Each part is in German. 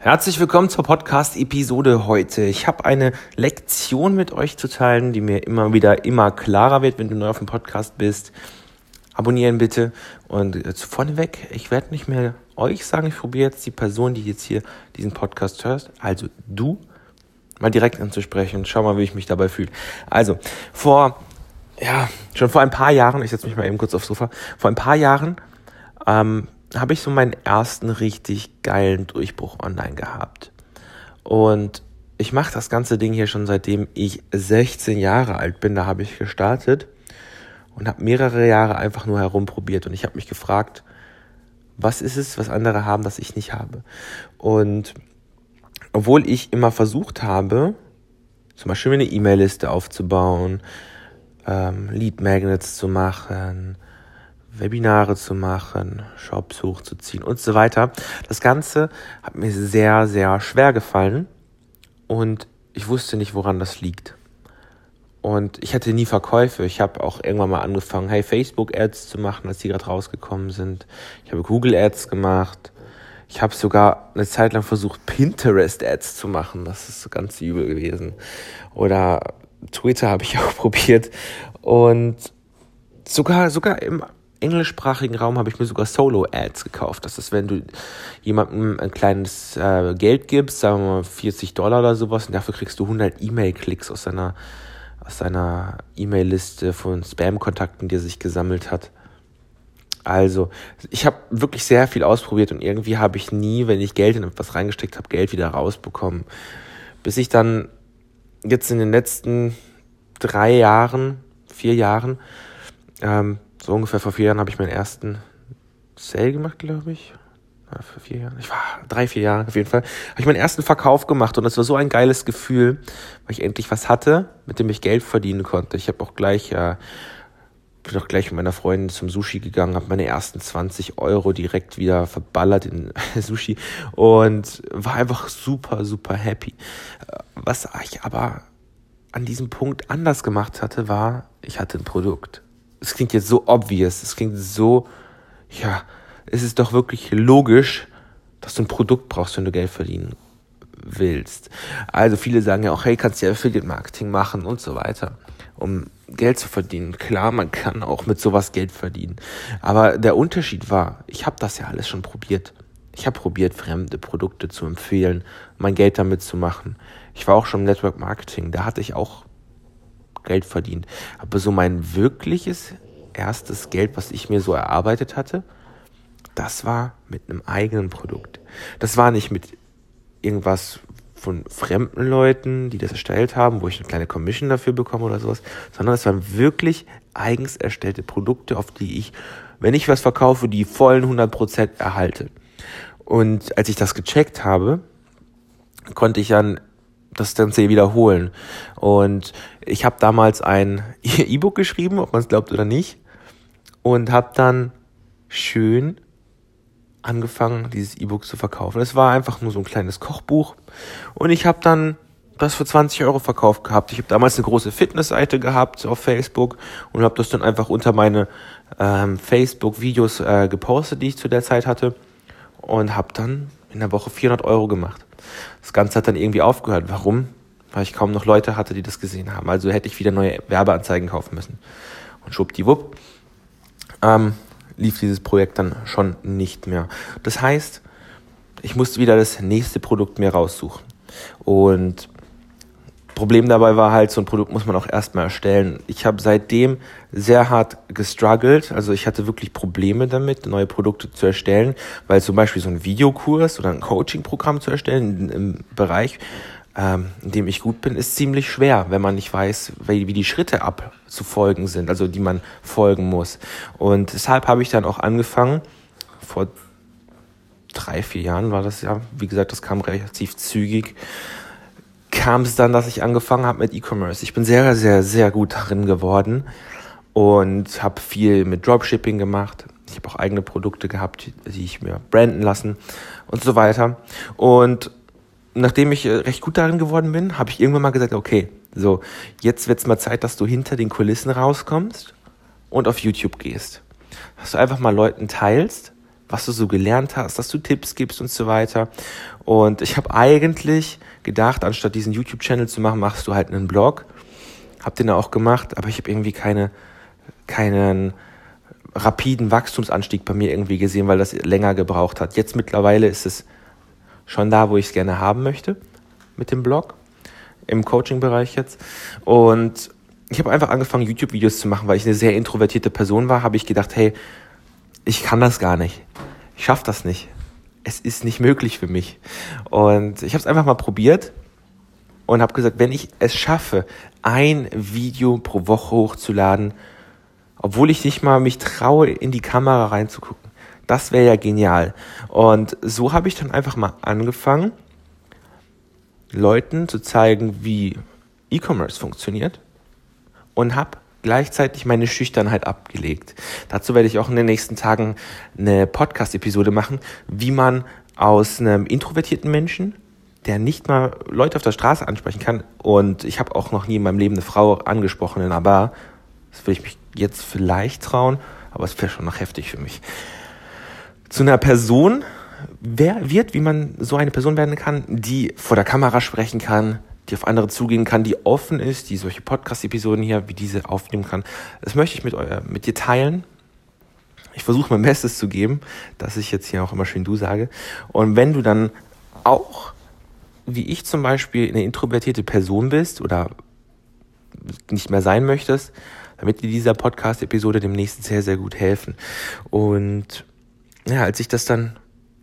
Herzlich willkommen zur Podcast-Episode heute. Ich habe eine Lektion mit euch zu teilen, die mir immer wieder immer klarer wird, wenn du neu auf dem Podcast bist. Abonnieren bitte. Und äh, vorneweg, ich werde nicht mehr euch sagen, ich probiere jetzt die Person, die jetzt hier diesen Podcast hörst, also du, mal direkt anzusprechen. Schau mal, wie ich mich dabei fühle. Also, vor, ja, schon vor ein paar Jahren, ich setze mich mal eben kurz aufs Sofa, vor ein paar Jahren ähm, habe ich so meinen ersten richtig geilen Durchbruch online gehabt. Und ich mache das ganze Ding hier schon seitdem ich 16 Jahre alt bin. Da habe ich gestartet und habe mehrere Jahre einfach nur herumprobiert. Und ich habe mich gefragt, was ist es, was andere haben, das ich nicht habe. Und obwohl ich immer versucht habe, zum Beispiel eine E-Mail-Liste aufzubauen, ähm, Lead Magnets zu machen, Webinare zu machen, Shops hochzuziehen und so weiter. Das Ganze hat mir sehr, sehr schwer gefallen und ich wusste nicht, woran das liegt. Und ich hatte nie Verkäufe. Ich habe auch irgendwann mal angefangen, hey, Facebook-Ads zu machen, als die gerade rausgekommen sind. Ich habe Google-Ads gemacht. Ich habe sogar eine Zeit lang versucht, Pinterest-Ads zu machen. Das ist ganz übel gewesen. Oder Twitter habe ich auch probiert. Und sogar, sogar im englischsprachigen Raum habe ich mir sogar Solo-Ads gekauft. Das ist, wenn du jemandem ein kleines äh, Geld gibst, sagen wir mal 40 Dollar oder sowas, und dafür kriegst du 100 E-Mail-Klicks aus seiner aus seiner E-Mail-Liste von Spam-Kontakten, die er sich gesammelt hat. Also, ich habe wirklich sehr viel ausprobiert und irgendwie habe ich nie, wenn ich Geld in etwas reingesteckt habe, Geld wieder rausbekommen. Bis ich dann jetzt in den letzten drei Jahren, vier Jahren, ähm, so ungefähr vor vier Jahren habe ich meinen ersten Sale gemacht, glaube ich. Vor vier Jahren. Ich war drei, vier Jahre auf jeden Fall. Habe ich meinen ersten Verkauf gemacht und das war so ein geiles Gefühl, weil ich endlich was hatte, mit dem ich Geld verdienen konnte. Ich habe auch gleich äh, bin auch gleich mit meiner Freundin zum Sushi gegangen, habe meine ersten 20 Euro direkt wieder verballert in Sushi und war einfach super, super happy. Was ich aber an diesem Punkt anders gemacht hatte, war, ich hatte ein Produkt es klingt jetzt so obvious, es klingt so, ja, es ist doch wirklich logisch, dass du ein Produkt brauchst, wenn du Geld verdienen willst. Also viele sagen ja auch, hey, kannst du ja Affiliate Marketing machen und so weiter, um Geld zu verdienen. Klar, man kann auch mit sowas Geld verdienen. Aber der Unterschied war, ich habe das ja alles schon probiert. Ich habe probiert, fremde Produkte zu empfehlen, mein Geld damit zu machen. Ich war auch schon im Network Marketing, da hatte ich auch Geld verdient. Aber so mein wirkliches erstes Geld, was ich mir so erarbeitet hatte, das war mit einem eigenen Produkt. Das war nicht mit irgendwas von fremden Leuten, die das erstellt haben, wo ich eine kleine Commission dafür bekomme oder sowas, sondern es waren wirklich eigens erstellte Produkte, auf die ich, wenn ich was verkaufe, die vollen 100% erhalte. Und als ich das gecheckt habe, konnte ich dann das Ganze wiederholen. Und ich habe damals ein E-Book geschrieben, ob man es glaubt oder nicht, und habe dann schön angefangen, dieses E-Book zu verkaufen. Es war einfach nur so ein kleines Kochbuch und ich habe dann das für 20 Euro verkauft gehabt. Ich habe damals eine große Fitnessseite gehabt auf Facebook und habe das dann einfach unter meine ähm, Facebook-Videos äh, gepostet, die ich zu der Zeit hatte und habe dann in der Woche 400 Euro gemacht. Das Ganze hat dann irgendwie aufgehört. Warum? Weil ich kaum noch Leute hatte, die das gesehen haben. Also hätte ich wieder neue Werbeanzeigen kaufen müssen. Und schwuppdiwupp ähm, lief dieses Projekt dann schon nicht mehr. Das heißt, ich musste wieder das nächste Produkt mir raussuchen. Und Problem dabei war halt, so ein Produkt muss man auch erstmal erstellen. Ich habe seitdem sehr hart gestruggelt. Also ich hatte wirklich Probleme damit, neue Produkte zu erstellen, weil zum Beispiel so ein Videokurs oder ein Coaching-Programm zu erstellen im Bereich, ähm, in dem ich gut bin, ist ziemlich schwer, wenn man nicht weiß, wie, wie die Schritte abzufolgen sind, also die man folgen muss. Und deshalb habe ich dann auch angefangen, vor drei, vier Jahren war das ja, wie gesagt, das kam relativ zügig, kam es dann, dass ich angefangen habe mit E-Commerce. Ich bin sehr, sehr, sehr gut darin geworden und habe viel mit Dropshipping gemacht. Ich habe auch eigene Produkte gehabt, die ich mir branden lassen und so weiter. Und nachdem ich äh, recht gut darin geworden bin, habe ich irgendwann mal gesagt, okay, so, jetzt wird es mal Zeit, dass du hinter den Kulissen rauskommst und auf YouTube gehst. Dass du einfach mal Leuten teilst, was du so gelernt hast, dass du Tipps gibst und so weiter. Und ich habe eigentlich gedacht, anstatt diesen YouTube-Channel zu machen, machst du halt einen Blog. Hab den auch gemacht, aber ich habe irgendwie keine, keinen rapiden Wachstumsanstieg bei mir irgendwie gesehen, weil das länger gebraucht hat. Jetzt mittlerweile ist es schon da, wo ich es gerne haben möchte mit dem Blog, im Coaching-Bereich jetzt. Und ich habe einfach angefangen, YouTube-Videos zu machen, weil ich eine sehr introvertierte Person war, habe ich gedacht, hey, ich kann das gar nicht. Ich schaffe das nicht. Es ist nicht möglich für mich. Und ich habe es einfach mal probiert und habe gesagt, wenn ich es schaffe, ein Video pro Woche hochzuladen, obwohl ich nicht mal mich traue, in die Kamera reinzugucken, das wäre ja genial. Und so habe ich dann einfach mal angefangen, Leuten zu zeigen, wie E-Commerce funktioniert und habe gleichzeitig meine Schüchternheit abgelegt. Dazu werde ich auch in den nächsten Tagen eine Podcast-Episode machen, wie man aus einem introvertierten Menschen, der nicht mal Leute auf der Straße ansprechen kann, und ich habe auch noch nie in meinem Leben eine Frau angesprochen in einer Bar, das will ich mich jetzt vielleicht trauen, aber es wäre schon noch heftig für mich, zu einer Person wer wird, wie man so eine Person werden kann, die vor der Kamera sprechen kann, die auf andere zugehen kann, die offen ist, die solche Podcast-Episoden hier wie diese aufnehmen kann. Das möchte ich mit, euer, mit dir teilen. Ich versuche mein Bestes zu geben, dass ich jetzt hier auch immer schön du sage. Und wenn du dann auch, wie ich zum Beispiel, eine introvertierte Person bist oder nicht mehr sein möchtest, damit dir dieser Podcast-Episode demnächst sehr, sehr gut helfen. Und ja, als ich das dann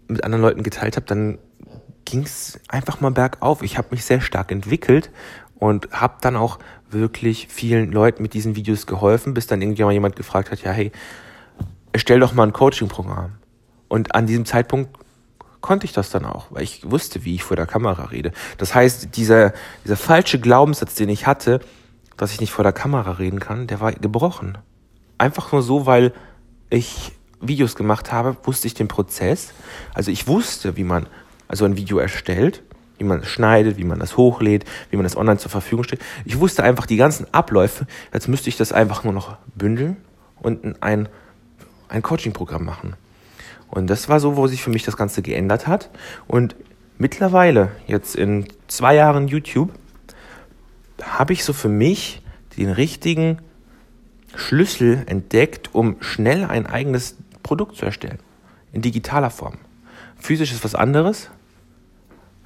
mit anderen Leuten geteilt habe, dann ging es einfach mal bergauf. Ich habe mich sehr stark entwickelt und habe dann auch wirklich vielen Leuten mit diesen Videos geholfen, bis dann irgendjemand jemand gefragt hat, ja hey, erstell doch mal ein Coaching-Programm. Und an diesem Zeitpunkt konnte ich das dann auch, weil ich wusste, wie ich vor der Kamera rede. Das heißt, dieser, dieser falsche Glaubenssatz, den ich hatte, dass ich nicht vor der Kamera reden kann, der war gebrochen. Einfach nur so, weil ich Videos gemacht habe, wusste ich den Prozess. Also ich wusste, wie man also ein Video erstellt, wie man es schneidet, wie man das hochlädt, wie man das online zur Verfügung stellt. Ich wusste einfach die ganzen Abläufe. Jetzt müsste ich das einfach nur noch bündeln und ein, ein Coaching-Programm machen. Und das war so, wo sich für mich das Ganze geändert hat. Und mittlerweile, jetzt in zwei Jahren YouTube, habe ich so für mich den richtigen Schlüssel entdeckt, um schnell ein eigenes Produkt zu erstellen. In digitaler Form. Physisch ist was anderes.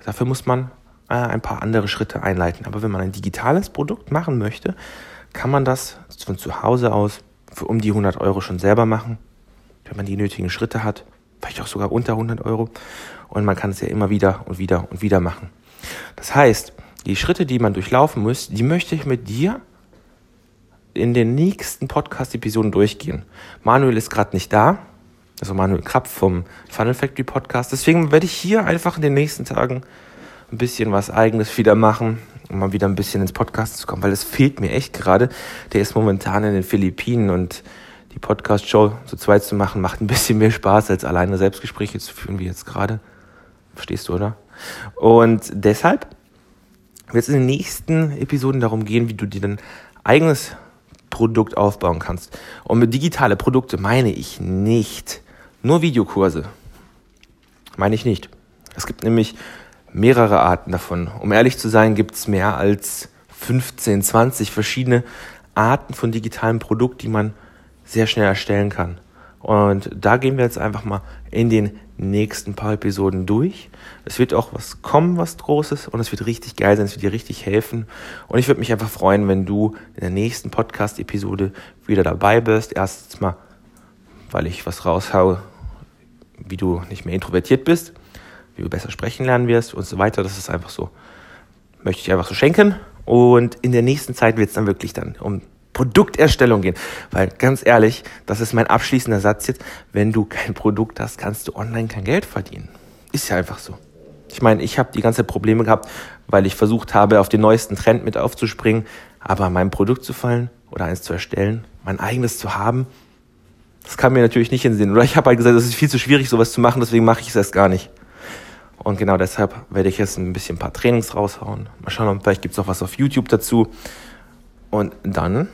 Dafür muss man äh, ein paar andere Schritte einleiten. Aber wenn man ein digitales Produkt machen möchte, kann man das von zu Hause aus für um die 100 Euro schon selber machen. Wenn man die nötigen Schritte hat, vielleicht auch sogar unter 100 Euro. Und man kann es ja immer wieder und wieder und wieder machen. Das heißt, die Schritte, die man durchlaufen muss, die möchte ich mit dir in den nächsten Podcast-Episoden durchgehen. Manuel ist gerade nicht da, also Manuel Krapp vom Funnel Factory Podcast. Deswegen werde ich hier einfach in den nächsten Tagen ein bisschen was Eigenes wieder machen, um mal wieder ein bisschen ins Podcast zu kommen, weil es fehlt mir echt gerade. Der ist momentan in den Philippinen und die Podcast-Show zu zweit zu machen, macht ein bisschen mehr Spaß, als alleine Selbstgespräche zu führen, wie jetzt gerade. Verstehst du, oder? Und deshalb wird es in den nächsten Episoden darum gehen, wie du dir dein eigenes Produkt aufbauen kannst. Und mit digitale Produkte meine ich nicht nur Videokurse. Meine ich nicht. Es gibt nämlich mehrere Arten davon. Um ehrlich zu sein, gibt es mehr als 15, 20 verschiedene Arten von digitalen Produkten, die man sehr schnell erstellen kann. Und da gehen wir jetzt einfach mal in den nächsten paar Episoden durch. Es wird auch was kommen, was Großes und es wird richtig geil sein, es wird dir richtig helfen. Und ich würde mich einfach freuen, wenn du in der nächsten Podcast-Episode wieder dabei bist. Erstens mal, weil ich was raushaue, wie du nicht mehr introvertiert bist, wie du besser sprechen lernen wirst und so weiter. Das ist einfach so, möchte ich einfach so schenken. Und in der nächsten Zeit wird es dann wirklich dann um Produkterstellung gehen. Weil ganz ehrlich, das ist mein abschließender Satz jetzt, wenn du kein Produkt hast, kannst du online kein Geld verdienen. Ist ja einfach so. Ich meine, ich habe die ganze Probleme gehabt, weil ich versucht habe, auf den neuesten Trend mit aufzuspringen, aber mein Produkt zu fallen oder eins zu erstellen, mein eigenes zu haben, das kam mir natürlich nicht in den Sinn. Oder ich habe halt gesagt, es ist viel zu schwierig, sowas zu machen, deswegen mache ich es erst gar nicht. Und genau deshalb werde ich jetzt ein bisschen ein paar Trainings raushauen. Mal schauen, vielleicht gibt es auch was auf YouTube dazu. Und dann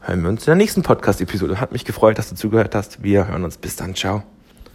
hören wir uns in der nächsten Podcast-Episode. Hat mich gefreut, dass du zugehört hast. Wir hören uns. Bis dann. Ciao.